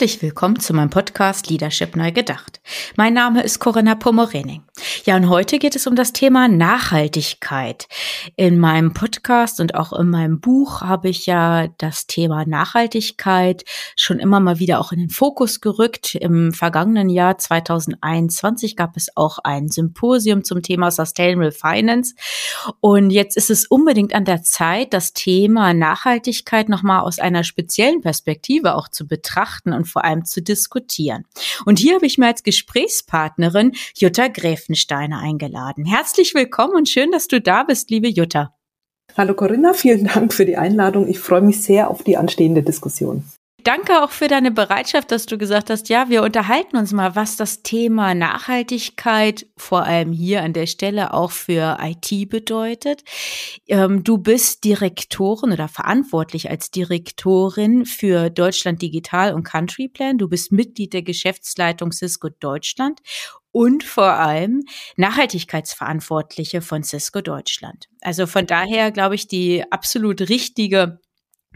Herzlich willkommen zu meinem Podcast Leadership Neu Gedacht. Mein Name ist Corinna Pomorening. Ja, und heute geht es um das Thema Nachhaltigkeit. In meinem Podcast und auch in meinem Buch habe ich ja das Thema Nachhaltigkeit schon immer mal wieder auch in den Fokus gerückt. Im vergangenen Jahr 2021 gab es auch ein Symposium zum Thema Sustainable Finance. Und jetzt ist es unbedingt an der Zeit, das Thema Nachhaltigkeit nochmal aus einer speziellen Perspektive auch zu betrachten und vor allem zu diskutieren. Und hier habe ich mir als Gesprächspartnerin Jutta Gräfensteiner eingeladen. Herzlich willkommen und schön, dass du da bist, liebe Jutta. Hallo Corinna, vielen Dank für die Einladung. Ich freue mich sehr auf die anstehende Diskussion. Danke auch für deine Bereitschaft, dass du gesagt hast, ja, wir unterhalten uns mal, was das Thema Nachhaltigkeit vor allem hier an der Stelle auch für IT bedeutet. Ähm, du bist Direktorin oder verantwortlich als Direktorin für Deutschland Digital und Country Plan. Du bist Mitglied der Geschäftsleitung Cisco Deutschland und vor allem Nachhaltigkeitsverantwortliche von Cisco Deutschland. Also von daher glaube ich die absolut richtige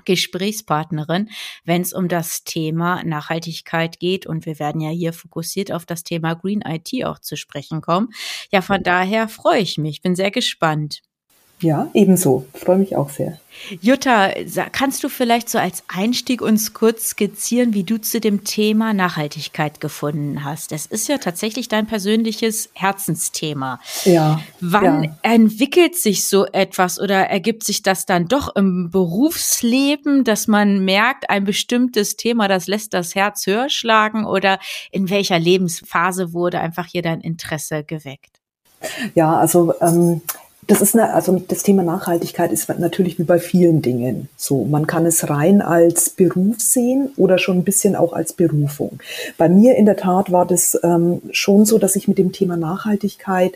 Gesprächspartnerin, wenn es um das Thema Nachhaltigkeit geht. Und wir werden ja hier fokussiert auf das Thema Green IT auch zu sprechen kommen. Ja, von daher freue ich mich, bin sehr gespannt. Ja, ebenso. Ich freue mich auch sehr. Jutta, kannst du vielleicht so als Einstieg uns kurz skizzieren, wie du zu dem Thema Nachhaltigkeit gefunden hast? Das ist ja tatsächlich dein persönliches Herzensthema. Ja. Wann ja. entwickelt sich so etwas oder ergibt sich das dann doch im Berufsleben, dass man merkt, ein bestimmtes Thema, das lässt das Herz höher schlagen oder in welcher Lebensphase wurde einfach hier dein Interesse geweckt? Ja, also ähm, das ist eine, also das Thema Nachhaltigkeit ist natürlich wie bei vielen Dingen so. Man kann es rein als Beruf sehen oder schon ein bisschen auch als Berufung. Bei mir in der Tat war das ähm, schon so, dass ich mit dem Thema Nachhaltigkeit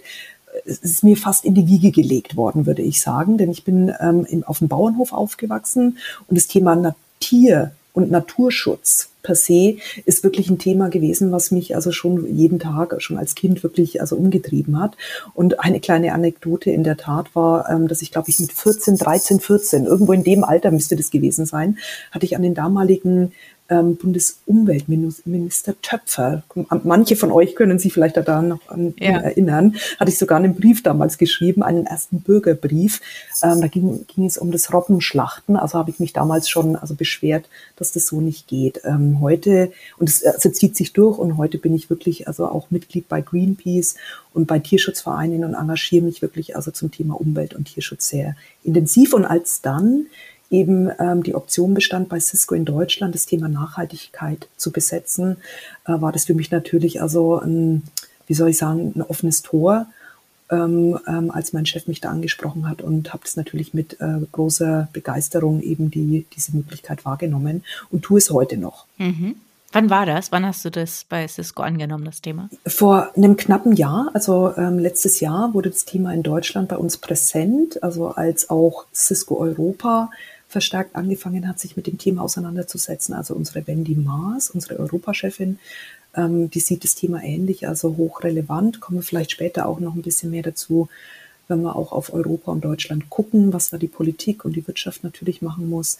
es ist mir fast in die Wiege gelegt worden, würde ich sagen, denn ich bin ähm, auf dem Bauernhof aufgewachsen und das Thema Natur und Naturschutz per se ist wirklich ein Thema gewesen, was mich also schon jeden Tag, schon als Kind wirklich also umgetrieben hat. Und eine kleine Anekdote in der Tat war, ähm, dass ich glaube ich mit 14, 13, 14, irgendwo in dem Alter müsste das gewesen sein, hatte ich an den damaligen ähm, Bundesumweltminister Töpfer. Manche von euch können sich vielleicht daran noch an ja. erinnern. Hatte ich sogar einen Brief damals geschrieben, einen ersten Bürgerbrief. Ähm, da ging, ging es um das Robbenschlachten. Also habe ich mich damals schon also beschwert, dass das so nicht geht. Ähm, heute, und es also zieht sich durch, und heute bin ich wirklich also auch Mitglied bei Greenpeace und bei Tierschutzvereinen und engagiere mich wirklich also zum Thema Umwelt und Tierschutz sehr intensiv. Und als dann eben ähm, die Option bestand, bei Cisco in Deutschland das Thema Nachhaltigkeit zu besetzen, äh, war das für mich natürlich also ein, wie soll ich sagen, ein offenes Tor, ähm, ähm, als mein Chef mich da angesprochen hat und habe das natürlich mit äh, großer Begeisterung eben die, diese Möglichkeit wahrgenommen und tue es heute noch. Mhm. Wann war das? Wann hast du das bei Cisco angenommen, das Thema? Vor einem knappen Jahr, also ähm, letztes Jahr, wurde das Thema in Deutschland bei uns präsent, also als auch Cisco Europa verstärkt angefangen hat, sich mit dem Thema auseinanderzusetzen. Also unsere Wendy Maas, unsere Europachefin, ähm, die sieht das Thema ähnlich, also hochrelevant. Kommen wir vielleicht später auch noch ein bisschen mehr dazu, wenn wir auch auf Europa und Deutschland gucken, was da die Politik und die Wirtschaft natürlich machen muss.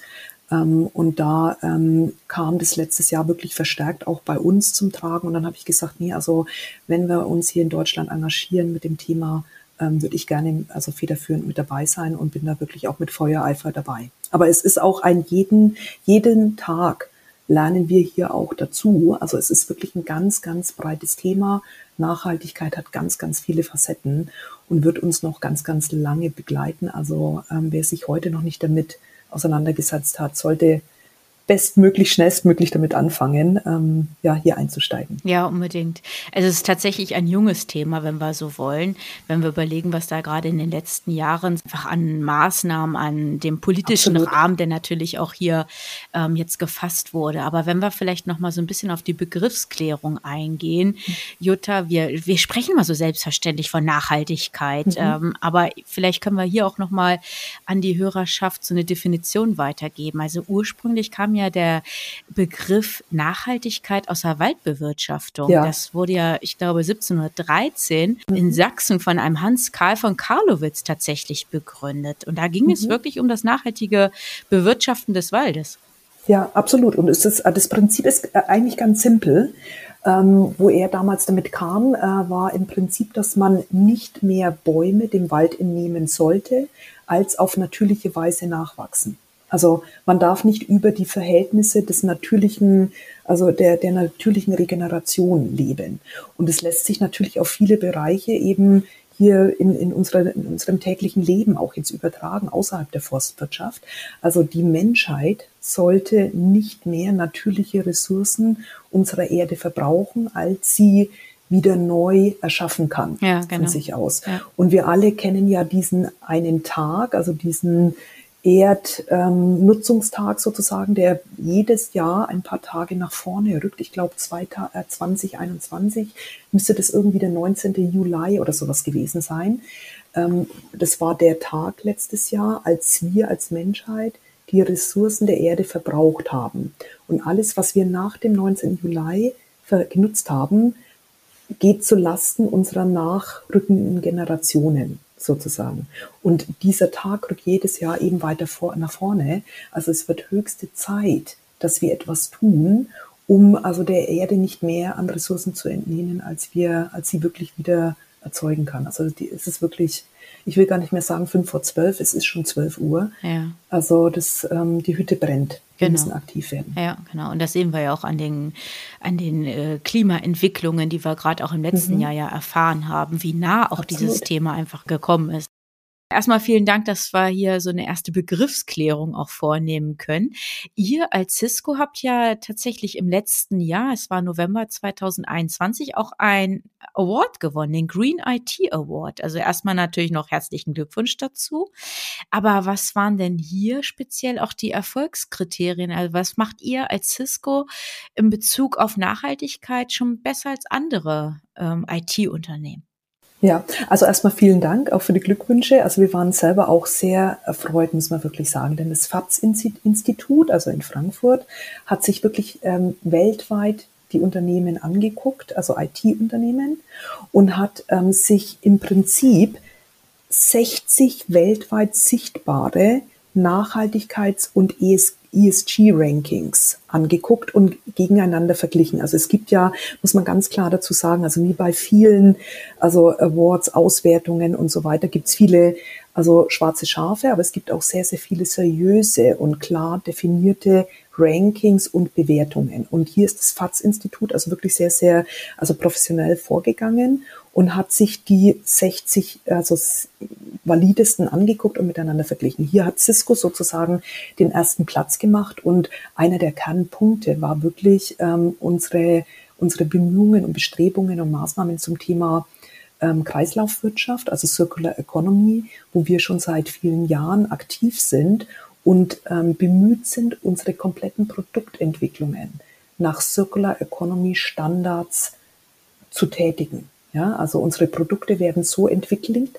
Ähm, und da ähm, kam das letztes Jahr wirklich verstärkt auch bei uns zum Tragen. Und dann habe ich gesagt, nee, also wenn wir uns hier in Deutschland engagieren mit dem Thema ähm, würde ich gerne also federführend mit dabei sein und bin da wirklich auch mit Feuereifer dabei. Aber es ist auch ein jeden, jeden Tag lernen wir hier auch dazu. Also es ist wirklich ein ganz, ganz breites Thema. Nachhaltigkeit hat ganz, ganz viele Facetten und wird uns noch ganz, ganz lange begleiten. Also ähm, wer sich heute noch nicht damit auseinandergesetzt hat, sollte bestmöglich, schnellstmöglich damit anfangen, ähm, ja, hier einzusteigen. Ja, unbedingt. Also es ist tatsächlich ein junges Thema, wenn wir so wollen. Wenn wir überlegen, was da gerade in den letzten Jahren einfach an Maßnahmen, an dem politischen Absolut. Rahmen, der natürlich auch hier ähm, jetzt gefasst wurde. Aber wenn wir vielleicht noch mal so ein bisschen auf die Begriffsklärung eingehen, mhm. Jutta, wir, wir sprechen mal so selbstverständlich von Nachhaltigkeit, mhm. ähm, aber vielleicht können wir hier auch noch mal an die Hörerschaft so eine Definition weitergeben. Also ursprünglich kam ja der Begriff Nachhaltigkeit aus der Waldbewirtschaftung. Ja. Das wurde ja, ich glaube, 1713 mhm. in Sachsen von einem Hans Karl von Karlowitz tatsächlich begründet. Und da ging mhm. es wirklich um das nachhaltige Bewirtschaften des Waldes. Ja, absolut. Und es ist, das Prinzip ist äh, eigentlich ganz simpel. Ähm, wo er damals damit kam, äh, war im Prinzip, dass man nicht mehr Bäume dem Wald entnehmen sollte, als auf natürliche Weise nachwachsen. Also man darf nicht über die Verhältnisse des natürlichen, also der, der natürlichen Regeneration leben. Und es lässt sich natürlich auf viele Bereiche eben hier in, in, unserer, in unserem täglichen Leben auch jetzt übertragen, außerhalb der Forstwirtschaft. Also die Menschheit sollte nicht mehr natürliche Ressourcen unserer Erde verbrauchen, als sie wieder neu erschaffen kann ja, genau. von sich aus. Ja. Und wir alle kennen ja diesen einen Tag, also diesen Erdnutzungstag ähm, sozusagen, der jedes Jahr ein paar Tage nach vorne rückt. Ich glaube, 2021 müsste das irgendwie der 19. Juli oder sowas gewesen sein. Ähm, das war der Tag letztes Jahr, als wir als Menschheit die Ressourcen der Erde verbraucht haben. Und alles, was wir nach dem 19. Juli genutzt haben, geht zu Lasten unserer nachrückenden Generationen sozusagen. Und dieser Tag rückt jedes Jahr eben weiter vor, nach vorne. Also es wird höchste Zeit, dass wir etwas tun, um also der Erde nicht mehr an Ressourcen zu entnehmen, als wir, als sie wirklich wieder erzeugen kann. Also die, es ist wirklich, ich will gar nicht mehr sagen fünf vor zwölf, es ist schon zwölf Uhr. Ja. Also das, ähm, die Hütte brennt. Wir genau. müssen aktiv werden. Ja, genau. Und das sehen wir ja auch an den, an den äh, Klimaentwicklungen, die wir gerade auch im letzten mhm. Jahr ja erfahren haben, wie nah auch Absolut. dieses Thema einfach gekommen ist. Erstmal vielen Dank, dass wir hier so eine erste Begriffsklärung auch vornehmen können. Ihr als Cisco habt ja tatsächlich im letzten Jahr, es war November 2021, auch ein Award gewonnen, den Green IT Award. Also erstmal natürlich noch herzlichen Glückwunsch dazu. Aber was waren denn hier speziell auch die Erfolgskriterien? Also was macht ihr als Cisco in Bezug auf Nachhaltigkeit schon besser als andere ähm, IT-Unternehmen? Ja, also erstmal vielen Dank auch für die Glückwünsche. Also wir waren selber auch sehr erfreut, muss man wirklich sagen, denn das FATS-Institut, also in Frankfurt, hat sich wirklich ähm, weltweit die Unternehmen angeguckt, also IT-Unternehmen, und hat ähm, sich im Prinzip 60 weltweit sichtbare Nachhaltigkeits- und ESG ESG-Rankings angeguckt und gegeneinander verglichen. Also es gibt ja, muss man ganz klar dazu sagen, also wie bei vielen, also Awards, Auswertungen und so weiter, gibt es viele, also schwarze Schafe, aber es gibt auch sehr, sehr viele seriöse und klar definierte Rankings und Bewertungen. Und hier ist das FATS-Institut also wirklich sehr, sehr, also professionell vorgegangen und hat sich die 60 also validesten angeguckt und miteinander verglichen. Hier hat Cisco sozusagen den ersten Platz gemacht und einer der Kernpunkte war wirklich ähm, unsere, unsere Bemühungen und Bestrebungen und Maßnahmen zum Thema ähm, Kreislaufwirtschaft, also Circular Economy, wo wir schon seit vielen Jahren aktiv sind und ähm, bemüht sind, unsere kompletten Produktentwicklungen nach Circular Economy Standards zu tätigen. Ja, also unsere Produkte werden so entwickelt,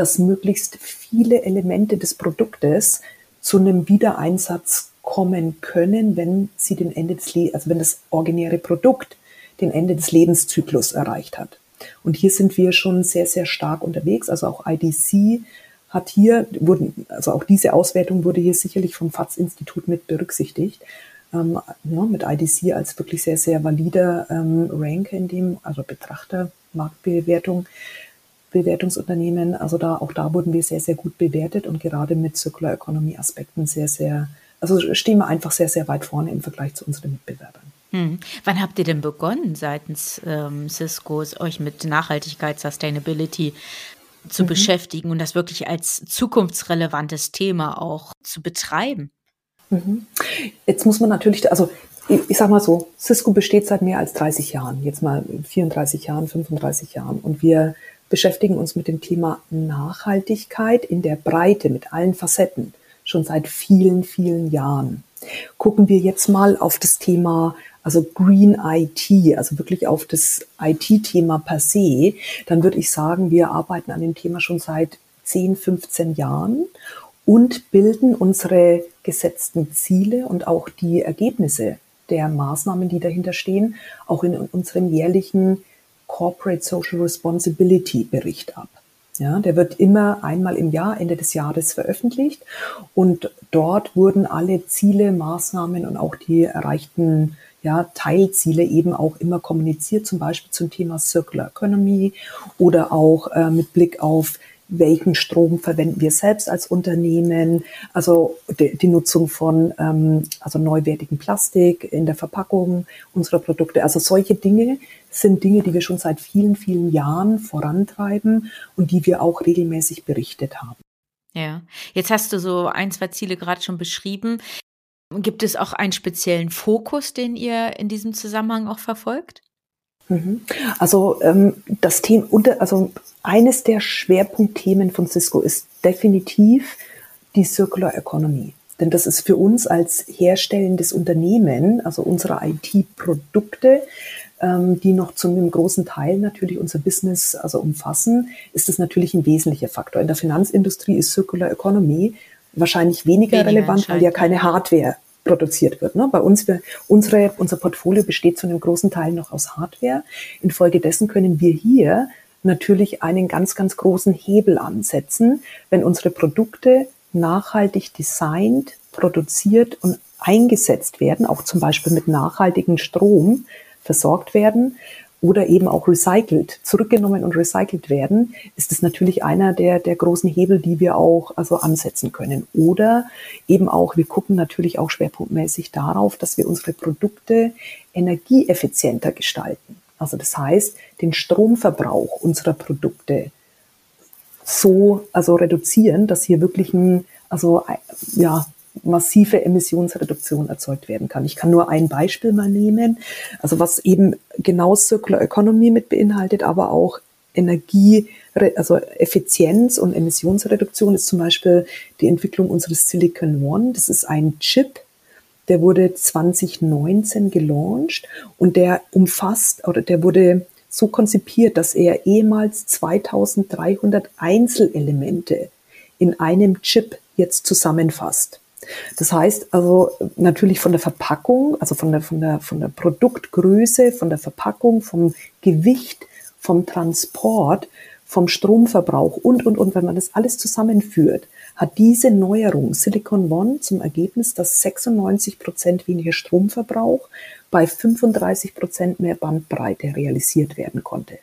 dass möglichst viele Elemente des Produktes zu einem Wiedereinsatz kommen können, wenn sie den Ende des Le also wenn das originäre Produkt den Ende des Lebenszyklus erreicht hat. Und hier sind wir schon sehr, sehr stark unterwegs. Also auch IDC hat hier, wurden, also auch diese Auswertung wurde hier sicherlich vom FATS-Institut mit berücksichtigt ähm, ja, mit IDC als wirklich sehr, sehr valider ähm, Rank in dem, also Betrachter, Marktbewertung, Bewertungsunternehmen. Also da, auch da wurden wir sehr, sehr gut bewertet und gerade mit Circular Economy Aspekten sehr, sehr, also stehen wir einfach sehr, sehr weit vorne im Vergleich zu unseren Mitbewerbern. Hm. Wann habt ihr denn begonnen, seitens ähm, Ciscos euch mit Nachhaltigkeit, Sustainability zu mhm. beschäftigen und das wirklich als zukunftsrelevantes Thema auch zu betreiben? Mhm. Jetzt muss man natürlich, also ich, ich sag mal so, Cisco besteht seit mehr als 30 Jahren, jetzt mal 34 Jahren, 35 Jahren und wir beschäftigen uns mit dem Thema Nachhaltigkeit in der Breite, mit allen Facetten, schon seit vielen, vielen Jahren. Gucken wir jetzt mal auf das Thema, also Green IT, also wirklich auf das IT-Thema per se, dann würde ich sagen, wir arbeiten an dem Thema schon seit 10, 15 Jahren und bilden unsere gesetzten Ziele und auch die Ergebnisse der Maßnahmen, die dahinter stehen, auch in unserem jährlichen Corporate Social Responsibility Bericht ab. Ja, der wird immer einmal im Jahr, Ende des Jahres veröffentlicht und dort wurden alle Ziele, Maßnahmen und auch die erreichten ja, Teilziele eben auch immer kommuniziert, zum Beispiel zum Thema Circular Economy oder auch äh, mit Blick auf welchen Strom verwenden wir selbst als Unternehmen, also die, die Nutzung von ähm, also neuwertigen Plastik in der Verpackung unserer Produkte. Also solche Dinge sind Dinge, die wir schon seit vielen, vielen Jahren vorantreiben und die wir auch regelmäßig berichtet haben. Ja, jetzt hast du so ein, zwei Ziele gerade schon beschrieben. Gibt es auch einen speziellen Fokus, den ihr in diesem Zusammenhang auch verfolgt? Mhm. Also ähm, das Thema, also eines der Schwerpunktthemen von Cisco ist definitiv die Circular Economy. Denn das ist für uns als herstellendes Unternehmen, also unsere IT-Produkte, ähm, die noch zu einem großen Teil natürlich unser Business also umfassen, ist das natürlich ein wesentlicher Faktor. In der Finanzindustrie ist Circular Economy wahrscheinlich weniger, weniger relevant, weil ja keine Hardware produziert wird. Ne? Bei uns, wir, unsere, unser Portfolio besteht zu einem großen Teil noch aus Hardware. Infolgedessen können wir hier natürlich einen ganz, ganz großen Hebel ansetzen, wenn unsere Produkte nachhaltig designt, produziert und eingesetzt werden, auch zum Beispiel mit nachhaltigem Strom versorgt werden, oder eben auch recycelt, zurückgenommen und recycelt werden, ist es natürlich einer der, der großen Hebel, die wir auch also ansetzen können. Oder eben auch, wir gucken natürlich auch schwerpunktmäßig darauf, dass wir unsere Produkte energieeffizienter gestalten. Also das heißt, den Stromverbrauch unserer Produkte so also reduzieren, dass hier wirklich ein also ja massive Emissionsreduktion erzeugt werden kann. Ich kann nur ein Beispiel mal nehmen, also was eben genau Circular Economy mit beinhaltet, aber auch Energie, also Effizienz und Emissionsreduktion ist zum Beispiel die Entwicklung unseres Silicon One. Das ist ein Chip, der wurde 2019 gelauncht und der umfasst oder der wurde so konzipiert, dass er ehemals 2300 Einzelelemente in einem Chip jetzt zusammenfasst. Das heißt also natürlich von der Verpackung, also von der, von der, von der Produktgröße, von der Verpackung, vom Gewicht, vom Transport, vom Stromverbrauch und, und, und, wenn man das alles zusammenführt, hat diese Neuerung Silicon One zum Ergebnis, dass 96 Prozent weniger Stromverbrauch bei 35 Prozent mehr Bandbreite realisiert werden konnte.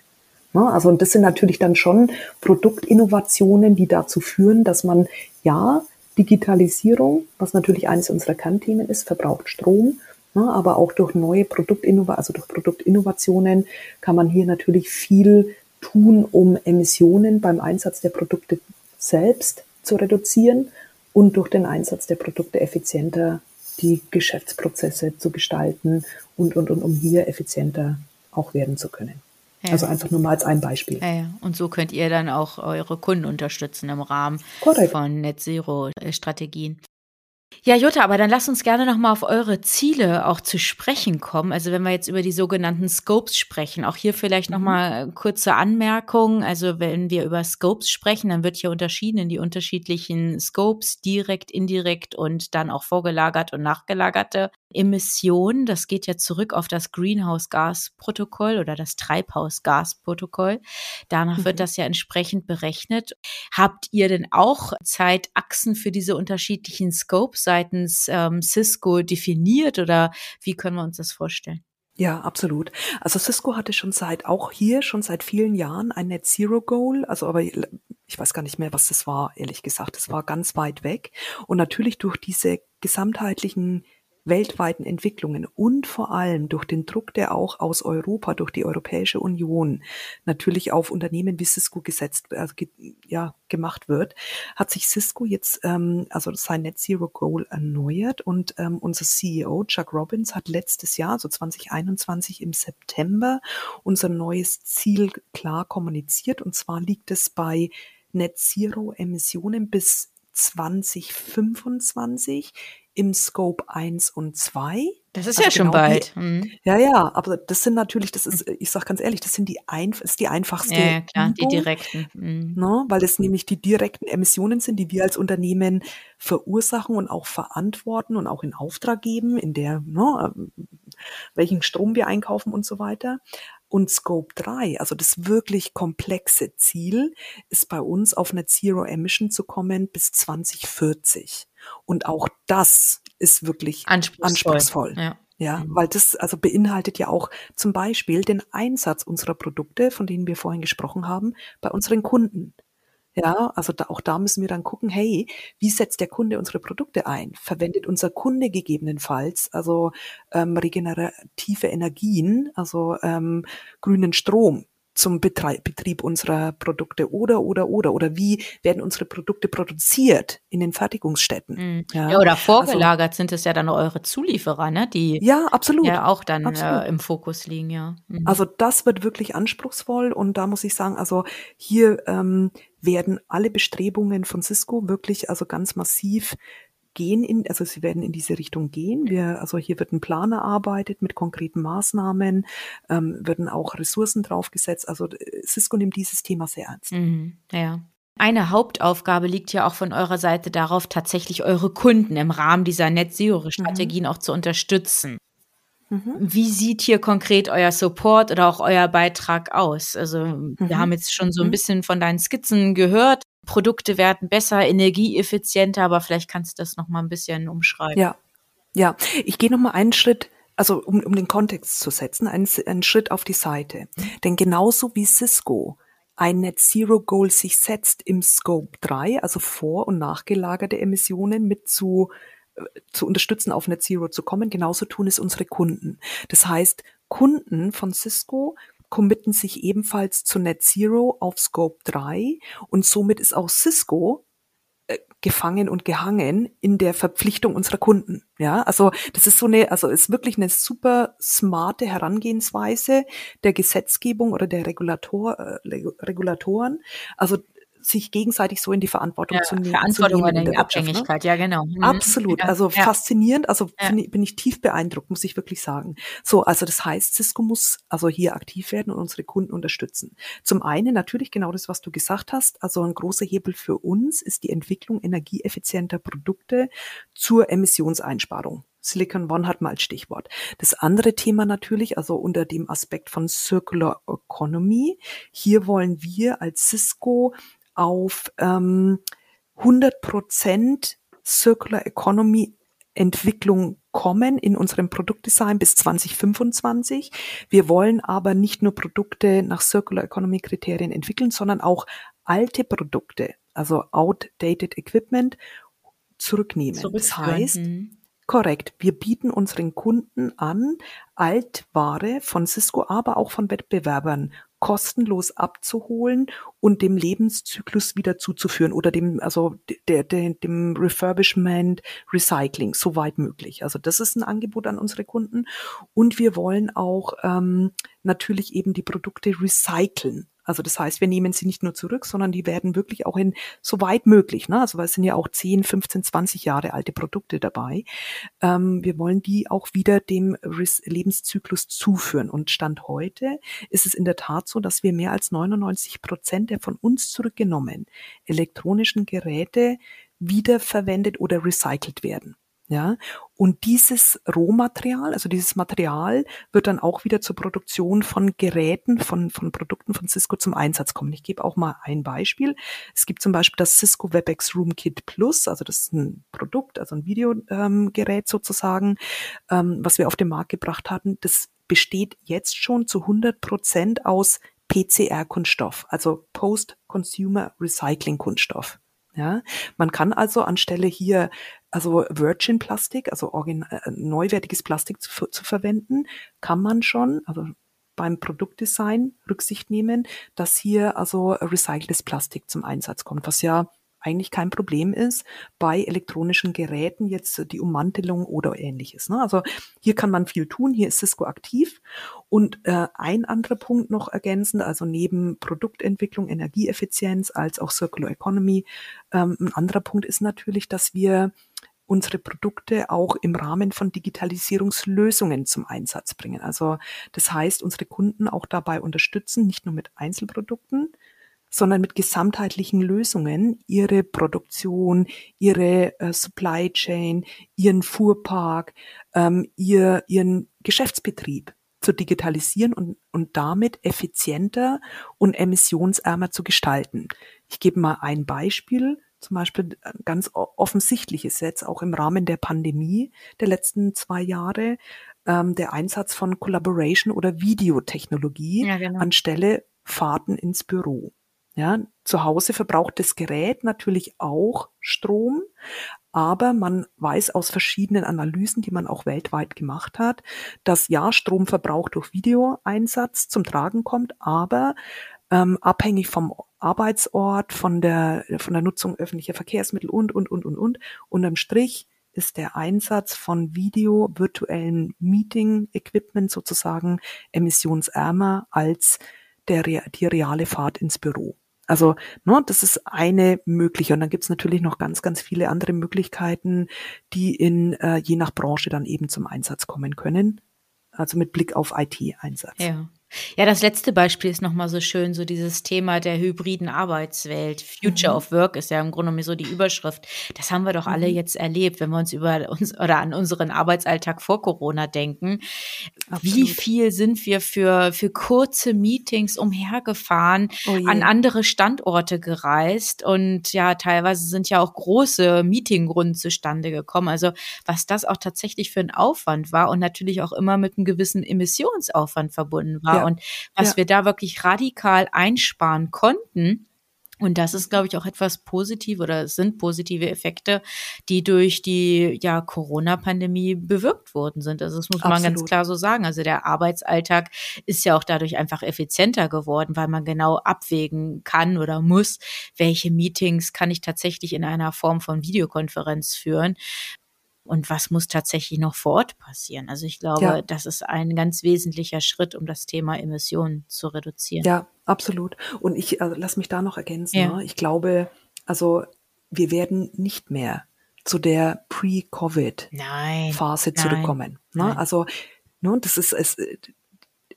Also, und das sind natürlich dann schon Produktinnovationen, die dazu führen, dass man ja Digitalisierung, was natürlich eines unserer Kernthemen ist, verbraucht Strom, ne, aber auch durch neue Produktinnovationen, also durch Produktinnovationen kann man hier natürlich viel tun, um Emissionen beim Einsatz der Produkte selbst zu reduzieren und durch den Einsatz der Produkte effizienter die Geschäftsprozesse zu gestalten und, und, und um hier effizienter auch werden zu können. Ja. Also einfach nur mal als ein Beispiel. Ja, ja. Und so könnt ihr dann auch eure Kunden unterstützen im Rahmen Correct. von Net Zero Strategien. Ja, Jutta, aber dann lass uns gerne nochmal auf eure Ziele auch zu sprechen kommen. Also wenn wir jetzt über die sogenannten Scopes sprechen, auch hier vielleicht nochmal mhm. kurze Anmerkung. Also wenn wir über Scopes sprechen, dann wird hier unterschieden in die unterschiedlichen Scopes, direkt, indirekt und dann auch vorgelagert und nachgelagerte Emissionen. Das geht ja zurück auf das Greenhouse-Gas-Protokoll oder das Treibhausgas-Protokoll. Danach mhm. wird das ja entsprechend berechnet. Habt ihr denn auch Zeitachsen für diese unterschiedlichen Scopes seitens ähm, Cisco definiert oder wie können wir uns das vorstellen? Ja, absolut. Also Cisco hatte schon seit, auch hier schon seit vielen Jahren ein Net Zero Goal. Also, aber ich weiß gar nicht mehr, was das war, ehrlich gesagt. Das war ganz weit weg. Und natürlich durch diese gesamtheitlichen weltweiten Entwicklungen und vor allem durch den Druck, der auch aus Europa, durch die Europäische Union natürlich auf Unternehmen wie Cisco gesetzt, also ge, ja, gemacht wird, hat sich Cisco jetzt ähm, also sein Net Zero Goal erneuert und ähm, unser CEO Chuck Robbins hat letztes Jahr, so 2021 im September, unser neues Ziel klar kommuniziert. Und zwar liegt es bei Net Zero Emissionen bis 2025 im Scope 1 und 2. Das ist also ja schon genau bald. Mhm. Ja, ja, aber das sind natürlich, das ist, ich sag ganz ehrlich, das sind die ein, ist die einfachste. Ja, ja klar, Übung, die direkten. Mhm. Ne, weil es nämlich die direkten Emissionen sind, die wir als Unternehmen verursachen und auch verantworten und auch in Auftrag geben, in der, ne, welchen Strom wir einkaufen und so weiter. Und Scope 3, also das wirklich komplexe Ziel, ist bei uns auf eine Zero Emission zu kommen bis 2040. Und auch das ist wirklich anspruchsvoll. anspruchsvoll. Ja. Ja, mhm. weil das also beinhaltet ja auch zum Beispiel den Einsatz unserer Produkte, von denen wir vorhin gesprochen haben, bei unseren Kunden. Ja, also da, auch da müssen wir dann gucken, hey, wie setzt der Kunde unsere Produkte ein? Verwendet unser Kunde gegebenenfalls also ähm, regenerative Energien, also ähm, grünen Strom? Zum Betrieb unserer Produkte oder oder oder oder wie werden unsere Produkte produziert in den Fertigungsstätten? Mhm. Ja. ja. oder vorgelagert also, sind es ja dann eure Zulieferer, ne? Die ja absolut ja auch dann äh, im Fokus liegen, ja. Mhm. Also das wird wirklich anspruchsvoll und da muss ich sagen, also hier ähm, werden alle Bestrebungen von Cisco wirklich also ganz massiv gehen in, also sie werden in diese Richtung gehen. Wir, also hier wird ein Plan erarbeitet mit konkreten Maßnahmen, ähm, werden auch Ressourcen draufgesetzt. Also äh, Cisco nimmt dieses Thema sehr ernst. Mhm, ja. Eine Hauptaufgabe liegt ja auch von eurer Seite darauf, tatsächlich eure Kunden im Rahmen dieser Net Zero Strategien mhm. auch zu unterstützen. Mhm. Wie sieht hier konkret euer Support oder auch euer Beitrag aus? Also mhm. wir haben jetzt schon so ein mhm. bisschen von deinen Skizzen gehört. Produkte werden besser, energieeffizienter, aber vielleicht kannst du das noch mal ein bisschen umschreiben. Ja, ja. Ich gehe noch mal einen Schritt, also um, um den Kontext zu setzen, einen, einen Schritt auf die Seite. Denn genauso wie Cisco ein Net Zero Goal sich setzt im Scope 3, also vor- und nachgelagerte Emissionen mit zu äh, zu unterstützen, auf Net Zero zu kommen. Genauso tun es unsere Kunden. Das heißt, Kunden von Cisco committen sich ebenfalls zu Net Zero auf Scope 3 und somit ist auch Cisco äh, gefangen und gehangen in der Verpflichtung unserer Kunden. Ja, also das ist so eine, also ist wirklich eine super smarte Herangehensweise der Gesetzgebung oder der Regulator, äh, Regulatoren. Also sich gegenseitig so in die Verantwortung ja, zu nehmen. Verantwortung zu nehmen in die ne? Abhängigkeit, ne? ja genau. Mhm. Absolut, also ja. faszinierend, also ja. ich, bin ich tief beeindruckt, muss ich wirklich sagen. So, also das heißt, Cisco muss also hier aktiv werden und unsere Kunden unterstützen. Zum einen natürlich genau das, was du gesagt hast, also ein großer Hebel für uns ist die Entwicklung energieeffizienter Produkte zur Emissionseinsparung. Silicon One hat mal als Stichwort. Das andere Thema natürlich, also unter dem Aspekt von Circular Economy. Hier wollen wir als Cisco auf ähm, 100% Circular Economy Entwicklung kommen in unserem Produktdesign bis 2025. Wir wollen aber nicht nur Produkte nach Circular Economy Kriterien entwickeln, sondern auch alte Produkte, also outdated Equipment, zurücknehmen. Das heißt, mhm. korrekt, wir bieten unseren Kunden an, Altware von Cisco, aber auch von Wettbewerbern kostenlos abzuholen und dem Lebenszyklus wieder zuzuführen oder dem, also der, der, dem Refurbishment, Recycling, soweit möglich. Also das ist ein Angebot an unsere Kunden. Und wir wollen auch ähm, natürlich eben die Produkte recyceln. Also das heißt, wir nehmen sie nicht nur zurück, sondern die werden wirklich auch in so weit möglich, ne? also weil es sind ja auch 10, 15, 20 Jahre alte Produkte dabei. Ähm, wir wollen die auch wieder dem Lebenszyklus zuführen. Und Stand heute ist es in der Tat so, dass wir mehr als 99 Prozent der von uns zurückgenommen elektronischen Geräte wiederverwendet oder recycelt werden. Ja, und dieses Rohmaterial, also dieses Material, wird dann auch wieder zur Produktion von Geräten, von, von Produkten von Cisco zum Einsatz kommen. Ich gebe auch mal ein Beispiel. Es gibt zum Beispiel das Cisco WebEx Room Kit Plus, also das ist ein Produkt, also ein Videogerät ähm, sozusagen, ähm, was wir auf den Markt gebracht hatten. Das besteht jetzt schon zu 100 Prozent aus PCR-Kunststoff, also Post-Consumer Recycling-Kunststoff. Ja, man kann also anstelle hier also Virgin Plastik, also äh, neuwertiges Plastik zu, zu verwenden, kann man schon, also beim Produktdesign Rücksicht nehmen, dass hier also recyceltes Plastik zum Einsatz kommt, was ja eigentlich kein Problem ist bei elektronischen Geräten, jetzt die Ummantelung oder ähnliches. Ne? Also hier kann man viel tun, hier ist Cisco aktiv. Und äh, ein anderer Punkt noch ergänzend, also neben Produktentwicklung, Energieeffizienz als auch Circular Economy, ähm, ein anderer Punkt ist natürlich, dass wir unsere Produkte auch im Rahmen von Digitalisierungslösungen zum Einsatz bringen. Also das heißt, unsere Kunden auch dabei unterstützen, nicht nur mit Einzelprodukten, sondern mit gesamtheitlichen Lösungen ihre Produktion, ihre äh, Supply Chain, ihren Fuhrpark, ähm, ihr, ihren Geschäftsbetrieb zu digitalisieren und, und damit effizienter und emissionsärmer zu gestalten. Ich gebe mal ein Beispiel, zum Beispiel ein ganz offensichtliches jetzt auch im Rahmen der Pandemie der letzten zwei Jahre, ähm, der Einsatz von Collaboration oder Videotechnologie ja, genau. anstelle Fahrten ins Büro. Ja, zu Hause verbraucht das Gerät natürlich auch Strom, aber man weiß aus verschiedenen Analysen, die man auch weltweit gemacht hat, dass ja Stromverbrauch durch Videoeinsatz zum Tragen kommt, aber ähm, abhängig vom Arbeitsort, von der, von der Nutzung öffentlicher Verkehrsmittel und, und, und, und, und. Unterm Strich ist der Einsatz von Video, virtuellen Meeting-Equipment sozusagen emissionsärmer als der, die reale Fahrt ins Büro. Also, ne, das ist eine mögliche. Und dann gibt's natürlich noch ganz, ganz viele andere Möglichkeiten, die in äh, je nach Branche dann eben zum Einsatz kommen können. Also mit Blick auf IT-Einsatz. Ja. Ja, das letzte Beispiel ist nochmal so schön, so dieses Thema der hybriden Arbeitswelt. Future mhm. of Work ist ja im Grunde genommen so die Überschrift. Das haben wir doch alle mhm. jetzt erlebt, wenn wir uns über uns oder an unseren Arbeitsalltag vor Corona denken. Absolut. Wie viel sind wir für, für kurze Meetings umhergefahren, oh an andere Standorte gereist und ja, teilweise sind ja auch große Meetingrunden zustande gekommen. Also was das auch tatsächlich für ein Aufwand war und natürlich auch immer mit einem gewissen Emissionsaufwand verbunden war. Ja. Und was ja. wir da wirklich radikal einsparen konnten, und das ist, glaube ich, auch etwas positiv oder es sind positive Effekte, die durch die ja, Corona-Pandemie bewirkt worden sind. Also das muss Absolut. man ganz klar so sagen. Also der Arbeitsalltag ist ja auch dadurch einfach effizienter geworden, weil man genau abwägen kann oder muss, welche Meetings kann ich tatsächlich in einer Form von Videokonferenz führen und was muss tatsächlich noch vor Ort passieren. Also ich glaube, ja. das ist ein ganz wesentlicher Schritt, um das Thema Emissionen zu reduzieren. Ja, absolut. Und ich äh, lass mich da noch ergänzen. Ja. Ne? Ich glaube, also wir werden nicht mehr zu der Pre-Covid-Phase zurückkommen. Ne? Also ne, das ist es,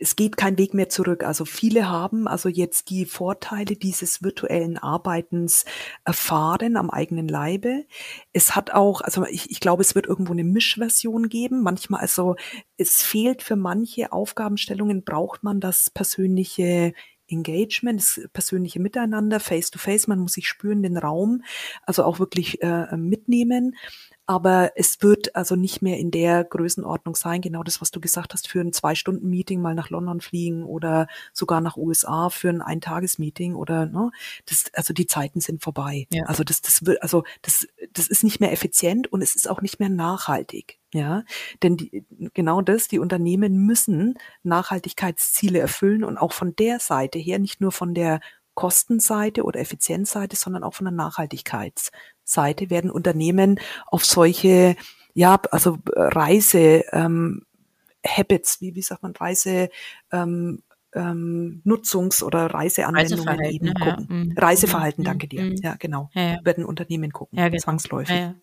es geht kein Weg mehr zurück. Also viele haben also jetzt die Vorteile dieses virtuellen Arbeitens erfahren am eigenen Leibe. Es hat auch, also ich, ich glaube, es wird irgendwo eine Mischversion geben. Manchmal, also es fehlt für manche Aufgabenstellungen, braucht man das persönliche Engagement, das persönliche Miteinander, face to face, man muss sich spüren, den Raum, also auch wirklich äh, mitnehmen aber es wird also nicht mehr in der Größenordnung sein, genau das, was du gesagt hast, für ein Zwei-Stunden-Meeting mal nach London fliegen oder sogar nach USA für ein Eintages-Meeting oder ne, das, also die Zeiten sind vorbei. Ja. Also das, das wird, also das, das ist nicht mehr effizient und es ist auch nicht mehr nachhaltig. Ja, denn die, genau das, die Unternehmen müssen Nachhaltigkeitsziele erfüllen und auch von der Seite her, nicht nur von der Kostenseite oder Effizienzseite, sondern auch von der Nachhaltigkeitsseite werden Unternehmen auf solche, ja, also Reise, ähm, Habits, wie, wie sagt man, Reise, ähm, ähm, Nutzungs- oder Reiseanwendungen eben gucken. Ja. Mhm. Reiseverhalten, mhm. danke dir. Mhm. Ja, genau. Ja, ja. Werden Unternehmen gucken, ja, genau. zwangsläufig. Ja,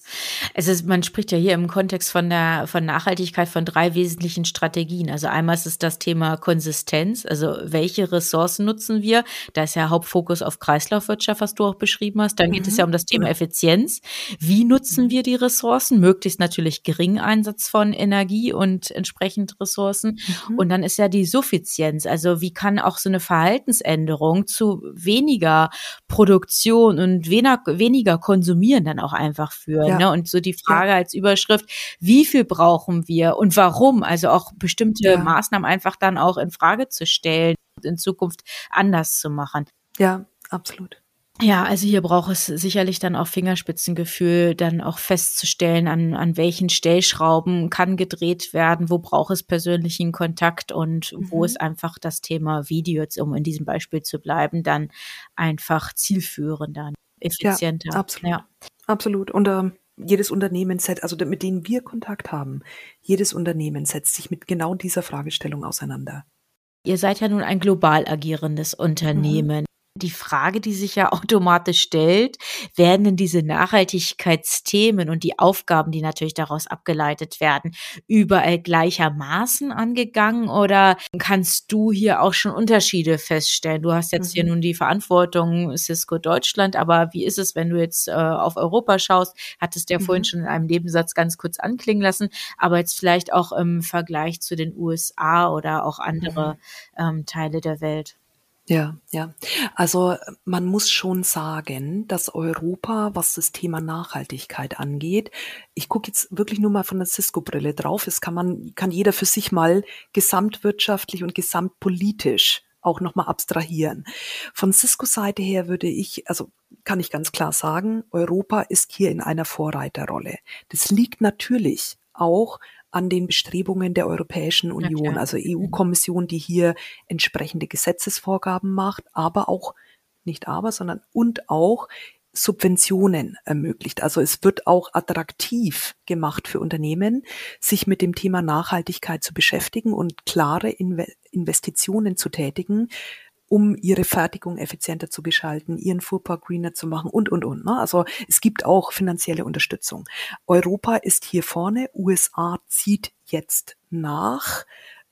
Es ist, man spricht ja hier im Kontext von der von Nachhaltigkeit von drei wesentlichen Strategien. Also einmal ist es das Thema Konsistenz, also welche Ressourcen nutzen wir? Da ist ja Hauptfokus auf Kreislaufwirtschaft, was du auch beschrieben hast. Dann geht mhm. es ja um das Thema genau. Effizienz. Wie nutzen wir die Ressourcen? Möglichst natürlich geringen Einsatz von Energie und entsprechend Ressourcen. Mhm. Und dann ist ja die Suffizienz, also wie kann auch so eine Verhaltensänderung zu weniger Produktion und weniger, weniger Konsumieren dann auch einfach führen. Ja. Ne? Und so die Frage ja. als Überschrift, wie viel brauchen wir und warum? Also auch bestimmte ja. Maßnahmen einfach dann auch in Frage zu stellen, in Zukunft anders zu machen. Ja, absolut. Ja, also hier braucht es sicherlich dann auch Fingerspitzengefühl, dann auch festzustellen, an, an welchen Stellschrauben kann gedreht werden, wo braucht es persönlichen Kontakt und mhm. wo ist einfach das Thema Video, um in diesem Beispiel zu bleiben, dann einfach zielführender, effizienter. Ja, absolut. Ja. Absolut. Und ähm, jedes Unternehmen setzt, also mit denen wir Kontakt haben, jedes Unternehmen setzt sich mit genau dieser Fragestellung auseinander. Ihr seid ja nun ein global agierendes Unternehmen. Mhm die Frage, die sich ja automatisch stellt, werden denn diese Nachhaltigkeitsthemen und die Aufgaben, die natürlich daraus abgeleitet werden, überall gleichermaßen angegangen oder kannst du hier auch schon Unterschiede feststellen? Du hast jetzt mhm. hier nun die Verantwortung Cisco Deutschland, aber wie ist es, wenn du jetzt äh, auf Europa schaust? Hattest du ja mhm. vorhin schon in einem Nebensatz ganz kurz anklingen lassen, aber jetzt vielleicht auch im Vergleich zu den USA oder auch andere mhm. ähm, Teile der Welt. Ja, ja. Also man muss schon sagen, dass Europa, was das Thema Nachhaltigkeit angeht, ich gucke jetzt wirklich nur mal von der Cisco-Brille drauf. Es kann man, kann jeder für sich mal gesamtwirtschaftlich und gesamtpolitisch auch nochmal abstrahieren. Von Cisco-Seite her würde ich, also kann ich ganz klar sagen, Europa ist hier in einer Vorreiterrolle. Das liegt natürlich auch an den Bestrebungen der Europäischen Union, ja, also EU-Kommission, die hier entsprechende Gesetzesvorgaben macht, aber auch nicht aber, sondern und auch Subventionen ermöglicht. Also es wird auch attraktiv gemacht für Unternehmen, sich mit dem Thema Nachhaltigkeit zu beschäftigen und klare Investitionen zu tätigen, um ihre Fertigung effizienter zu gestalten, ihren Fuhrpark greener zu machen und, und, und. Ne? Also es gibt auch finanzielle Unterstützung. Europa ist hier vorne, USA zieht jetzt nach.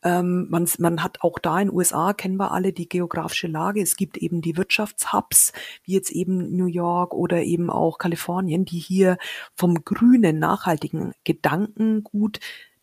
Ähm, man, man hat auch da in USA, kennen wir alle, die geografische Lage. Es gibt eben die Wirtschaftshubs, wie jetzt eben New York oder eben auch Kalifornien, die hier vom grünen, nachhaltigen Gedankengut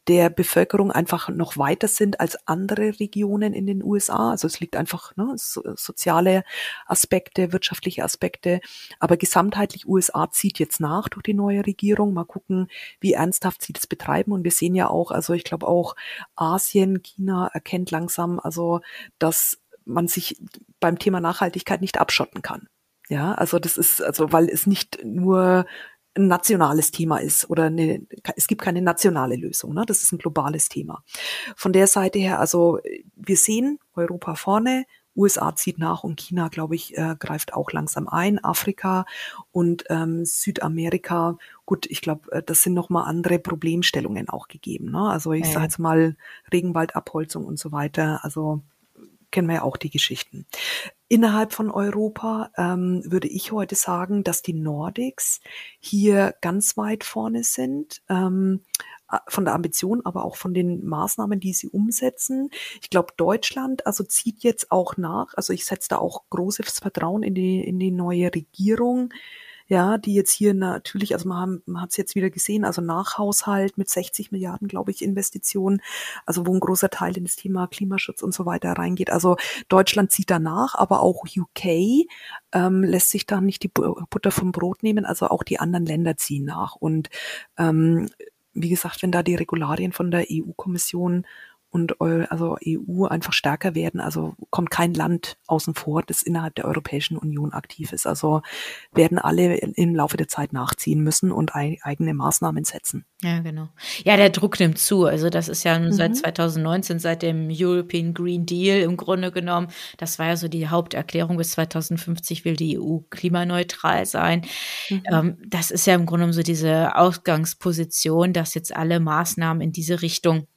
der Bevölkerung einfach noch weiter sind als andere Regionen in den USA. Also es liegt einfach ne, so, soziale Aspekte, wirtschaftliche Aspekte. Aber gesamtheitlich USA zieht jetzt nach durch die neue Regierung. Mal gucken, wie ernsthaft sie das betreiben. Und wir sehen ja auch, also ich glaube auch Asien, China erkennt langsam, also dass man sich beim Thema Nachhaltigkeit nicht abschotten kann. Ja, also das ist, also weil es nicht nur ein nationales Thema ist oder eine, es gibt keine nationale Lösung. Ne? Das ist ein globales Thema. Von der Seite her, also wir sehen Europa vorne, USA zieht nach und China, glaube ich, äh, greift auch langsam ein. Afrika und ähm, Südamerika, gut, ich glaube, äh, das sind nochmal andere Problemstellungen auch gegeben. Ne? Also ich ja. sage jetzt mal Regenwaldabholzung und so weiter. Also kennen wir ja auch die Geschichten. Innerhalb von Europa ähm, würde ich heute sagen, dass die Nordics hier ganz weit vorne sind. Ähm, von der Ambition, aber auch von den Maßnahmen, die sie umsetzen. Ich glaube, Deutschland also zieht jetzt auch nach. Also ich setze da auch großes Vertrauen in die in die neue Regierung ja, die jetzt hier natürlich, also man, man hat es jetzt wieder gesehen, also Nachhaushalt mit 60 Milliarden, glaube ich, Investitionen, also wo ein großer Teil in das Thema Klimaschutz und so weiter reingeht. Also Deutschland zieht danach, aber auch UK ähm, lässt sich da nicht die Butter vom Brot nehmen, also auch die anderen Länder ziehen nach. Und ähm, wie gesagt, wenn da die Regularien von der EU-Kommission und also EU einfach stärker werden. Also kommt kein Land außen vor, das innerhalb der Europäischen Union aktiv ist. Also werden alle im Laufe der Zeit nachziehen müssen und eigene Maßnahmen setzen. Ja, genau. Ja, der Druck nimmt zu. Also das ist ja mhm. seit 2019, seit dem European Green Deal im Grunde genommen. Das war ja so die Haupterklärung. Bis 2050 will die EU klimaneutral sein. Mhm. Ähm, das ist ja im Grunde genommen so diese Ausgangsposition, dass jetzt alle Maßnahmen in diese Richtung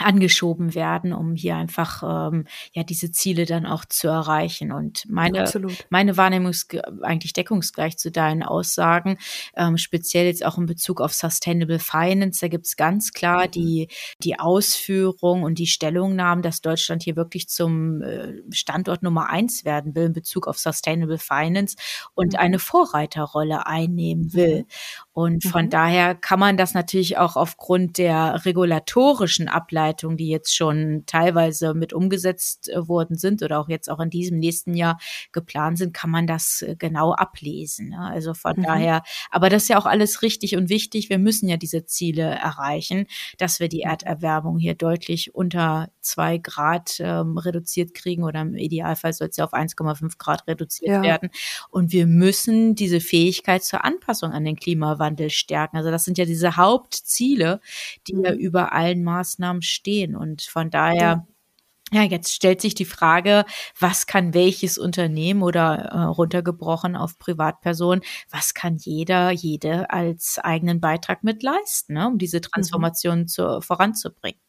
angeschoben werden, um hier einfach ähm, ja diese Ziele dann auch zu erreichen. Und meine Absolut. meine Wahrnehmung ist eigentlich deckungsgleich zu deinen Aussagen, ähm, speziell jetzt auch in Bezug auf Sustainable Finance. Da gibt's ganz klar mhm. die die Ausführung und die Stellungnahmen, dass Deutschland hier wirklich zum äh, Standort Nummer eins werden will in Bezug auf Sustainable Finance und mhm. eine Vorreiterrolle einnehmen will. Und von mhm. daher kann man das natürlich auch aufgrund der regulatorischen Ableitung die jetzt schon teilweise mit umgesetzt äh, worden sind oder auch jetzt auch in diesem nächsten Jahr geplant sind, kann man das äh, genau ablesen. Ne? Also von mhm. daher, aber das ist ja auch alles richtig und wichtig. Wir müssen ja diese Ziele erreichen, dass wir die mhm. Erderwärmung hier deutlich unter zwei Grad ähm, reduziert kriegen oder im Idealfall soll es ja auf 1,5 Grad reduziert ja. werden. Und wir müssen diese Fähigkeit zur Anpassung an den Klimawandel stärken. Also das sind ja diese Hauptziele, die mhm. ja über allen Maßnahmen stehen. Und von daher ja. Jetzt stellt sich die Frage, was kann welches Unternehmen oder äh, runtergebrochen auf Privatpersonen, was kann jeder, jede als eigenen Beitrag mit leisten, ne, um diese mhm. Transformation mhm. zu, voranzubringen?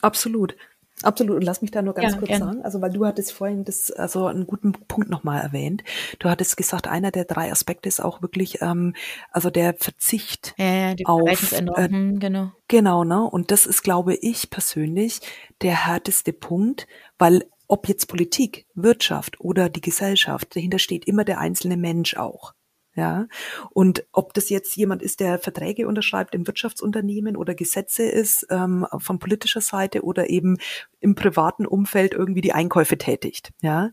Absolut. Absolut. Und lass mich da nur ganz ja, kurz gerne. sagen, also weil du hattest vorhin das, also einen guten Punkt nochmal erwähnt. Du hattest gesagt, einer der drei Aspekte ist auch wirklich, ähm, also der Verzicht ja, die auf, äh, hm, genau. Genau, ne? Und das ist, glaube ich, persönlich der härteste Punkt, weil ob jetzt Politik, Wirtschaft oder die Gesellschaft, dahinter steht immer der einzelne Mensch auch. Ja, und ob das jetzt jemand ist, der Verträge unterschreibt im Wirtschaftsunternehmen oder Gesetze ist ähm, von politischer Seite oder eben im privaten Umfeld irgendwie die Einkäufe tätigt. Ja,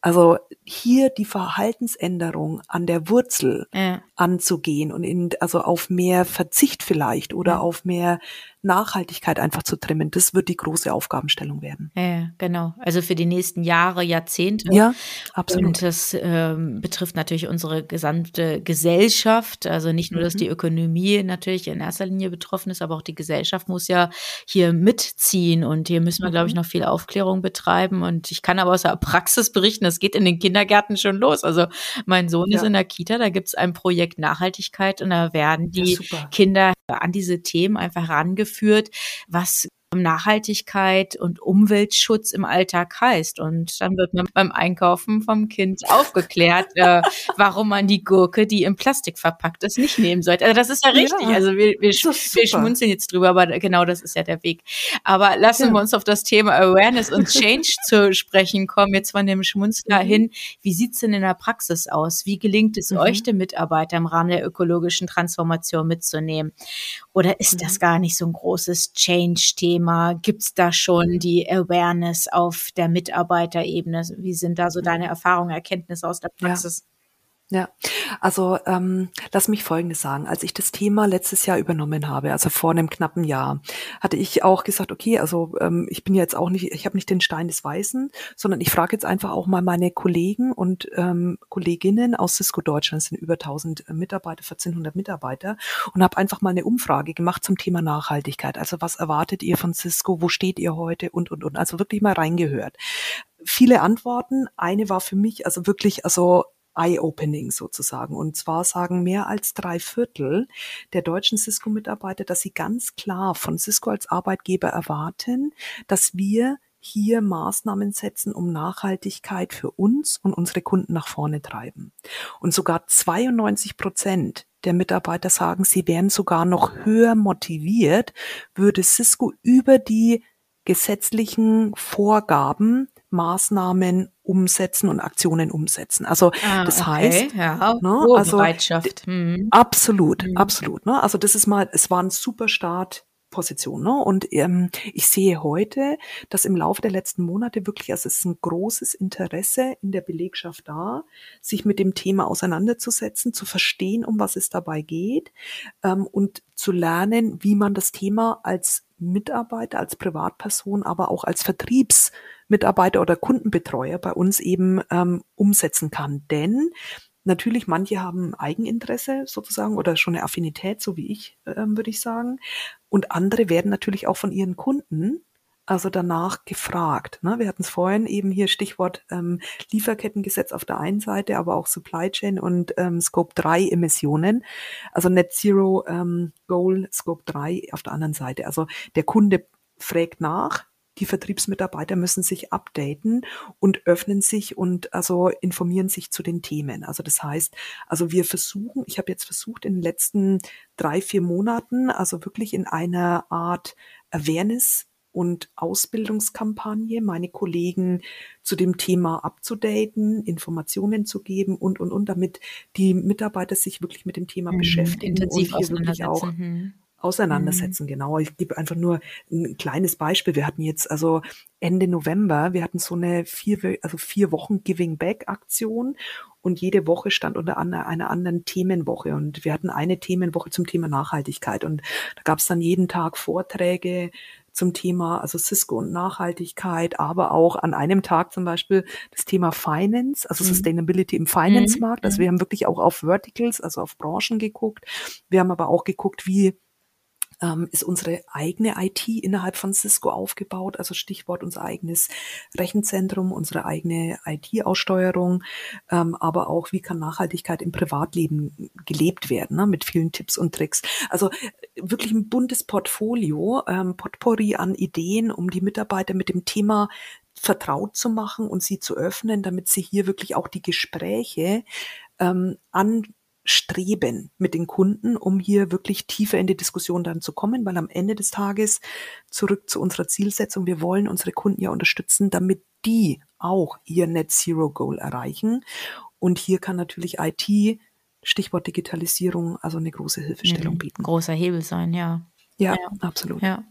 also hier die Verhaltensänderung an der Wurzel ja. anzugehen und in, also auf mehr Verzicht vielleicht oder ja. auf mehr Nachhaltigkeit einfach zu trimmen, das wird die große Aufgabenstellung werden. Ja, genau. Also für die nächsten Jahre, Jahrzehnte. Ja, absolut. Und das ähm, betrifft natürlich unsere gesamte Gesellschaft. Also nicht nur, dass mhm. die Ökonomie natürlich in erster Linie betroffen ist, aber auch die Gesellschaft muss ja hier mitziehen. Und hier müssen wir, glaube ich, mhm. noch viel Aufklärung betreiben. Und ich kann aber aus der Praxis berichten, das geht in den Kindergärten schon los. Also mein Sohn ja. ist in der Kita, da gibt es ein Projekt Nachhaltigkeit und da werden die Kinder an diese Themen einfach rangeführt geführt, was Nachhaltigkeit und Umweltschutz im Alltag heißt. Und dann wird man beim Einkaufen vom Kind aufgeklärt, äh, warum man die Gurke, die im Plastik verpackt ist, nicht nehmen sollte. Also das ist ja richtig. Ja, also wir, wir, wir schmunzeln jetzt drüber, aber genau das ist ja der Weg. Aber lassen ja. wir uns auf das Thema Awareness und Change zu sprechen kommen, jetzt von dem Schmunzler mhm. hin. Wie sieht's denn in der Praxis aus? Wie gelingt es mhm. euch, den Mitarbeiter im Rahmen der ökologischen Transformation mitzunehmen? Oder ist mhm. das gar nicht so ein großes Change-Thema? Thema? Gibt es da schon die Awareness auf der Mitarbeiterebene? Wie sind da so deine Erfahrungen, Erkenntnisse aus der Praxis? Ja. Ja, also ähm, lass mich Folgendes sagen. Als ich das Thema letztes Jahr übernommen habe, also vor einem knappen Jahr, hatte ich auch gesagt, okay, also ähm, ich bin jetzt auch nicht, ich habe nicht den Stein des Weißen, sondern ich frage jetzt einfach auch mal meine Kollegen und ähm, Kolleginnen aus Cisco Deutschland, sind über 1000 Mitarbeiter, 1400 Mitarbeiter, und habe einfach mal eine Umfrage gemacht zum Thema Nachhaltigkeit. Also was erwartet ihr von Cisco? Wo steht ihr heute? Und, und, und. Also wirklich mal reingehört viele Antworten. Eine war für mich also wirklich, also Eye-Opening sozusagen. Und zwar sagen mehr als drei Viertel der deutschen Cisco-Mitarbeiter, dass sie ganz klar von Cisco als Arbeitgeber erwarten, dass wir hier Maßnahmen setzen, um Nachhaltigkeit für uns und unsere Kunden nach vorne treiben. Und sogar 92 Prozent der Mitarbeiter sagen, sie wären sogar noch höher motiviert, würde Cisco über die gesetzlichen Vorgaben Maßnahmen umsetzen und Aktionen umsetzen. Also ah, das okay. heißt, ja, ne, also Bereitschaft. Hm. absolut, hm. absolut. Ne? Also das ist mal, es war ein super Start Position. Ne? Und ähm, ich sehe heute, dass im Laufe der letzten Monate wirklich, also es ist ein großes Interesse in der Belegschaft da, sich mit dem Thema auseinanderzusetzen, zu verstehen, um was es dabei geht ähm, und zu lernen, wie man das Thema als Mitarbeiter, als Privatperson, aber auch als Vertriebsmitarbeiter oder Kundenbetreuer bei uns eben ähm, umsetzen kann. Denn Natürlich, manche haben Eigeninteresse sozusagen oder schon eine Affinität, so wie ich, ähm, würde ich sagen. Und andere werden natürlich auch von ihren Kunden also danach gefragt. Ne? Wir hatten es vorhin eben hier Stichwort ähm, Lieferkettengesetz auf der einen Seite, aber auch Supply Chain und ähm, Scope 3 Emissionen, also Net Zero ähm, Goal Scope 3 auf der anderen Seite. Also der Kunde fragt nach, die Vertriebsmitarbeiter müssen sich updaten und öffnen sich und also informieren sich zu den Themen. Also das heißt, also wir versuchen, ich habe jetzt versucht in den letzten drei, vier Monaten, also wirklich in einer Art Awareness und Ausbildungskampagne, meine Kollegen zu dem Thema abzudaten, Informationen zu geben und, und, und, damit die Mitarbeiter sich wirklich mit dem Thema mhm, beschäftigen intensiv und hier wirklich auch, mhm. auseinandersetzen. Mhm. Genau. Ich gebe einfach nur ein kleines Beispiel. Wir hatten jetzt also Ende November, wir hatten so eine vier, also vier Wochen Giving Back Aktion und jede Woche stand unter einer anderen Themenwoche und wir hatten eine Themenwoche zum Thema Nachhaltigkeit und da gab es dann jeden Tag Vorträge zum Thema, also Cisco und Nachhaltigkeit, aber auch an einem Tag zum Beispiel das Thema Finance, also mhm. Sustainability im Finance-Markt. Also mhm. wir haben wirklich auch auf Verticals, also auf Branchen geguckt. Wir haben aber auch geguckt, wie ähm, ist unsere eigene IT innerhalb von Cisco aufgebaut, also Stichwort unser eigenes Rechenzentrum, unsere eigene IT-Aussteuerung, ähm, aber auch wie kann Nachhaltigkeit im Privatleben gelebt werden, ne, mit vielen Tipps und Tricks. Also äh, wirklich ein buntes Portfolio, ähm, Potpourri an Ideen, um die Mitarbeiter mit dem Thema vertraut zu machen und sie zu öffnen, damit sie hier wirklich auch die Gespräche ähm, an streben mit den Kunden, um hier wirklich tiefer in die Diskussion dann zu kommen, weil am Ende des Tages zurück zu unserer Zielsetzung, wir wollen unsere Kunden ja unterstützen, damit die auch ihr Net Zero Goal erreichen. Und hier kann natürlich IT, Stichwort Digitalisierung, also eine große Hilfestellung mhm. bieten. Großer Hebel sein, ja. Ja, ja. absolut. Ja.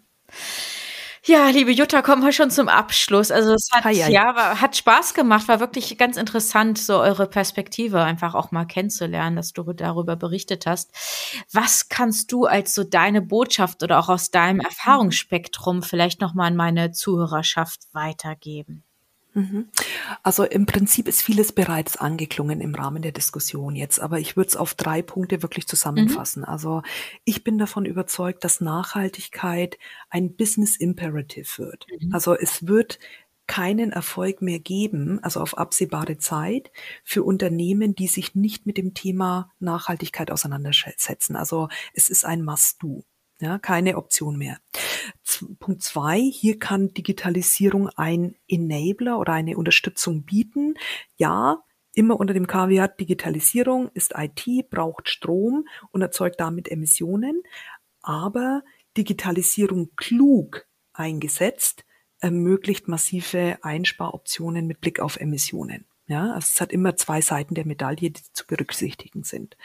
Ja, liebe Jutta, kommen wir schon zum Abschluss. Also es hat, Hi, ja, war, hat Spaß gemacht, war wirklich ganz interessant, so eure Perspektive einfach auch mal kennenzulernen, dass du darüber berichtet hast. Was kannst du als so deine Botschaft oder auch aus deinem Erfahrungsspektrum vielleicht nochmal an meine Zuhörerschaft weitergeben? Mhm. Also im Prinzip ist vieles bereits angeklungen im Rahmen der Diskussion jetzt, aber ich würde es auf drei Punkte wirklich zusammenfassen. Mhm. Also ich bin davon überzeugt, dass Nachhaltigkeit ein Business Imperative wird. Mhm. Also es wird keinen Erfolg mehr geben, also auf absehbare Zeit, für Unternehmen, die sich nicht mit dem Thema Nachhaltigkeit auseinandersetzen. Also es ist ein Must-Do. Ja, keine Option mehr. Punkt zwei, hier kann Digitalisierung ein Enabler oder eine Unterstützung bieten. Ja, immer unter dem Kaviar Digitalisierung ist IT, braucht Strom und erzeugt damit Emissionen. Aber Digitalisierung klug eingesetzt ermöglicht massive Einsparoptionen mit Blick auf Emissionen. Ja, also es hat immer zwei Seiten der Medaille, die zu berücksichtigen sind.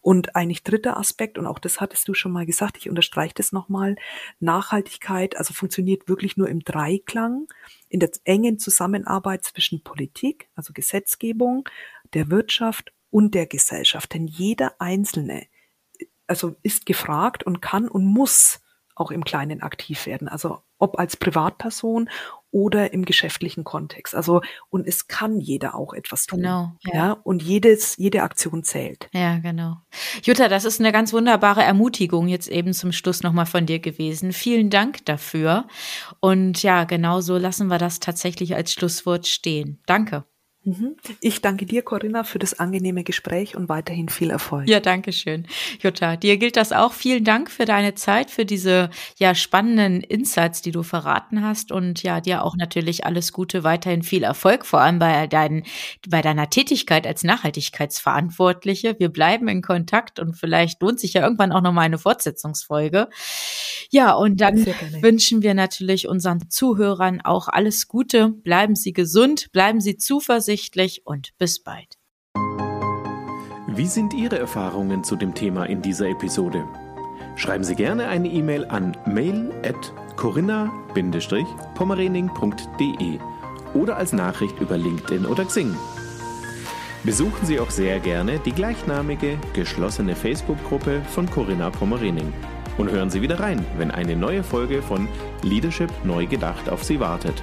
Und eigentlich dritter Aspekt, und auch das hattest du schon mal gesagt, ich unterstreiche das nochmal, Nachhaltigkeit, also funktioniert wirklich nur im Dreiklang, in der engen Zusammenarbeit zwischen Politik, also Gesetzgebung, der Wirtschaft und der Gesellschaft. Denn jeder Einzelne, also ist gefragt und kann und muss auch im Kleinen aktiv werden. Also ob als Privatperson oder im geschäftlichen Kontext. Also, und es kann jeder auch etwas tun. Genau. Ja. ja. und jedes, jede Aktion zählt. Ja, genau. Jutta, das ist eine ganz wunderbare Ermutigung jetzt eben zum Schluss nochmal von dir gewesen. Vielen Dank dafür. Und ja, genau so lassen wir das tatsächlich als Schlusswort stehen. Danke. Mhm. Ich danke dir, Corinna, für das angenehme Gespräch und weiterhin viel Erfolg. Ja, danke schön. Jutta, dir gilt das auch. Vielen Dank für deine Zeit, für diese ja spannenden Insights, die du verraten hast und ja, dir auch natürlich alles Gute, weiterhin viel Erfolg, vor allem bei deinen, bei deiner Tätigkeit als Nachhaltigkeitsverantwortliche. Wir bleiben in Kontakt und vielleicht lohnt sich ja irgendwann auch noch mal eine Fortsetzungsfolge. Ja, und dann wünschen wir natürlich unseren Zuhörern auch alles Gute. Bleiben Sie gesund, bleiben Sie zuversichtlich zuversichtlich und bis bald. Wie sind Ihre Erfahrungen zu dem Thema in dieser Episode? Schreiben Sie gerne eine E-Mail an mail@corinna-pommerening.de oder als Nachricht über LinkedIn oder Xing. Besuchen Sie auch sehr gerne die gleichnamige geschlossene Facebook-Gruppe von Corinna Pommerening und hören Sie wieder rein, wenn eine neue Folge von Leadership neu gedacht auf Sie wartet.